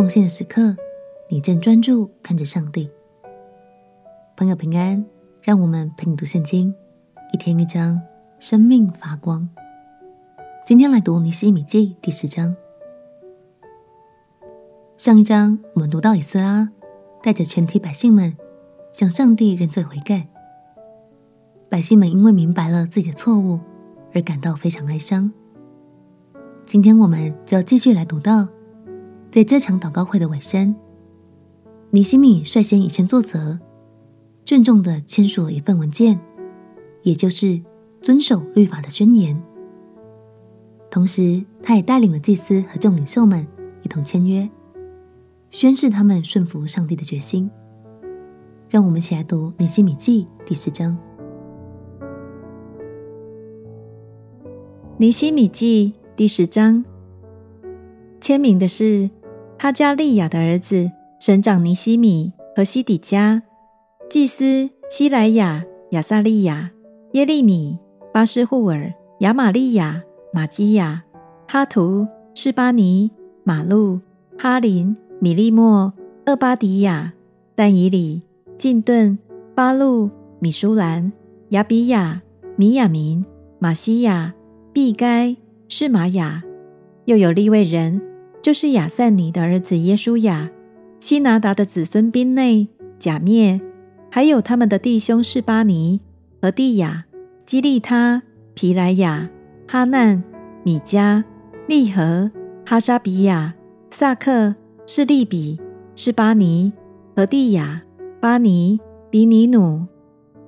奉献的时刻，你正专注看着上帝。朋友平安，让我们陪你读圣经，一天一章，生命发光。今天来读尼希米记第十章。上一章我们读到以斯拉带着全体百姓们向上帝认罪悔改，百姓们因为明白了自己的错误而感到非常哀伤。今天我们就要继续来读到。在这场祷告会的尾声，尼西米率先以身作则，郑重地签署了一份文件，也就是遵守律法的宣言。同时，他也带领了祭司和众领袖们一同签约，宣誓他们顺服上帝的决心。让我们一起来读尼西米记第十章。尼西米记第十章，签名的是。哈加利亚的儿子省长尼希米和西底加，祭司西莱亚、亚撒利亚、耶利米、巴斯户尔、亚玛利亚、玛基亚、哈图、示巴尼、马路、哈林、米利莫、厄巴迪亚、但以理、近顿、巴路、米舒兰、亚比亚、米亚明、玛西亚、毕该、示玛雅，又有利未人。就是亚散尼的儿子耶稣亚、希拿达的子孙宾内、贾灭，还有他们的弟兄示巴尼、俄蒂雅、基利他、皮莱雅、哈难、米迦、利和、哈沙比亚、萨克、示利比、示巴尼、俄蒂雅、巴尼、比尼努，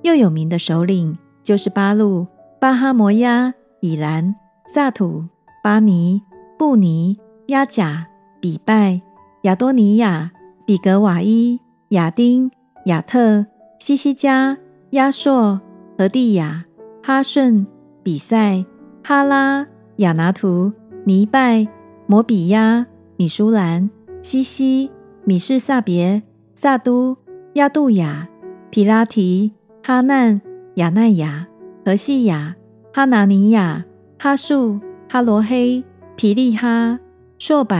又有名的首领，就是巴路、巴哈摩亚、以兰、萨土、巴尼、布尼。押甲、比拜、亚多尼亚、比格瓦伊、亚丁、亚特、西西家、押硕、俄第雅、哈顺、比赛、哈拉、亚拿图、尼拜、摩比亚、米舒兰、西西、米士撒别、撒都、亚杜亚、皮拉提、哈难、亚奈雅、何细雅、哈拿尼亚、哈树、哈罗黑、皮利哈。硕柏、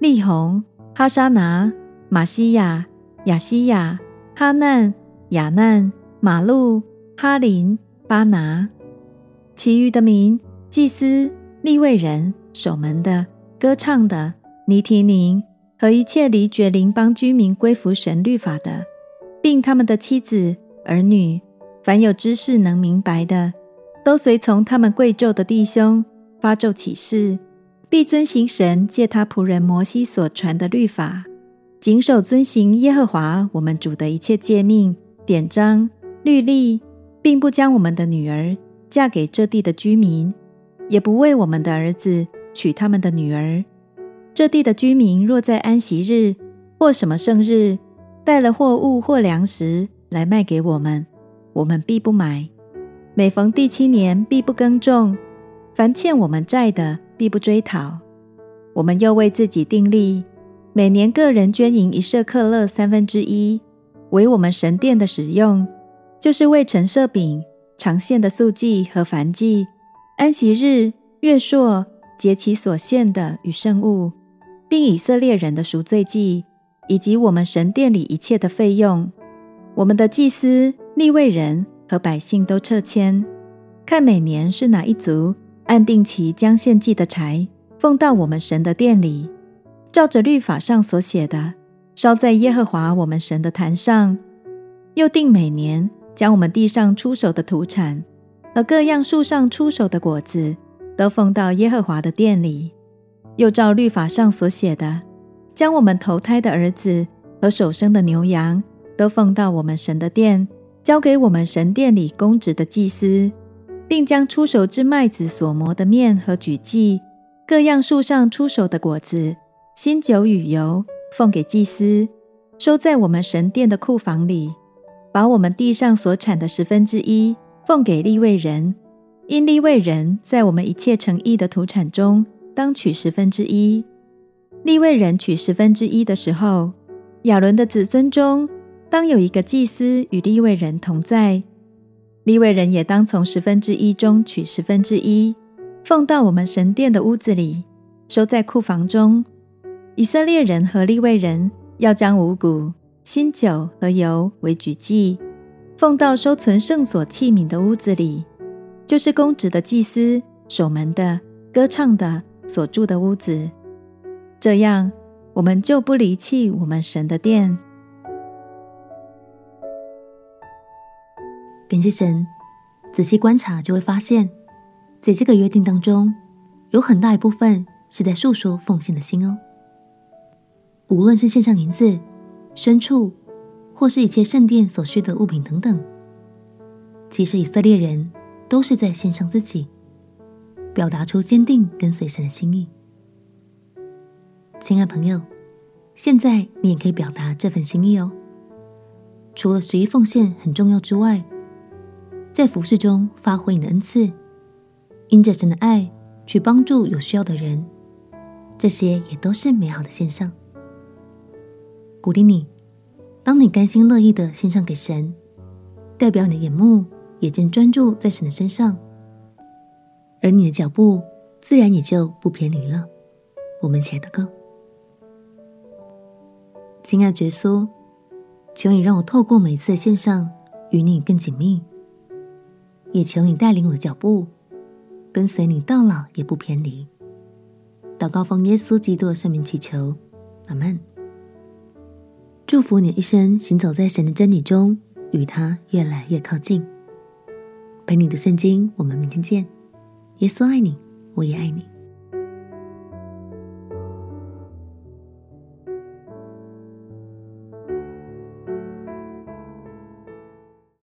利宏、哈沙拿、玛西亚、亚西亚、哈难、亚难、马路、哈林、巴拿，其余的民、祭司、利未人、守门的、歌唱的、尼提宁和一切离绝邻邦居民归服神律法的，并他们的妻子、儿女，凡有知识能明白的，都随从他们贵胄的弟兄发咒起誓。必遵行神借他仆人摩西所传的律法，谨守遵行耶和华我们主的一切诫命、典章、律例，并不将我们的女儿嫁给这地的居民，也不为我们的儿子娶他们的女儿。这地的居民若在安息日或什么圣日带了货物或粮食来卖给我们，我们必不买。每逢第七年，必不耕种。凡欠我们债的，必不追讨。我们又为自己订立，每年各人捐银一舍客勒三分之一，为我们神殿的使用，就是为陈设饼、常献的素祭和燔祭、安息日、月朔、节期所献的与圣物，并以色列人的赎罪祭，以及我们神殿里一切的费用。我们的祭司、立位人和百姓都撤迁，看每年是哪一族。按定期将献祭的柴奉到我们神的殿里，照着律法上所写的，烧在耶和华我们神的坛上。又定每年将我们地上出手的土产和各样树上出手的果子，都奉到耶和华的殿里。又照律法上所写的，将我们投胎的儿子和手生的牛羊，都奉到我们神的殿，交给我们神殿里供职的祭司。并将初熟之麦子所磨的面和举祭，各样树上出熟的果子、新酒与油，奉给祭司，收在我们神殿的库房里。把我们地上所产的十分之一奉给利未人，因利未人在我们一切成邑的土产中当取十分之一。利未人取十分之一的时候，亚伦的子孙中当有一个祭司与利未人同在。利未人也当从十分之一中取十分之一，奉到我们神殿的屋子里，收在库房中。以色列人和利未人要将五谷、新酒和油为举祭，奉到收存圣所器皿的屋子里，就是公职的祭司、守门的、歌唱的所住的屋子。这样，我们就不离弃我们神的殿。感谢神，仔细观察就会发现，在这个约定当中，有很大一部分是在诉说奉献的心哦。无论是献上银子、牲畜，或是一切圣殿所需的物品等等，其实以色列人都是在献上自己，表达出坚定跟随神的心意。亲爱朋友，现在你也可以表达这份心意哦。除了十一奉献很重要之外，在服事中发挥你的恩赐，因着神的爱去帮助有需要的人，这些也都是美好的献上。鼓励你，当你甘心乐意的献上给神，代表你的眼目也正专注在神的身上，而你的脚步自然也就不偏离了。我们起来祷告，亲爱的耶稣，求你让我透过每一次的献上，与你更紧密。也求你带领我的脚步，跟随你到老也不偏离。祷告奉耶稣基督的圣名祈求，阿门。祝福你一生行走在神的真理中，与他越来越靠近。陪你的圣经，我们明天见。耶稣爱你，我也爱你。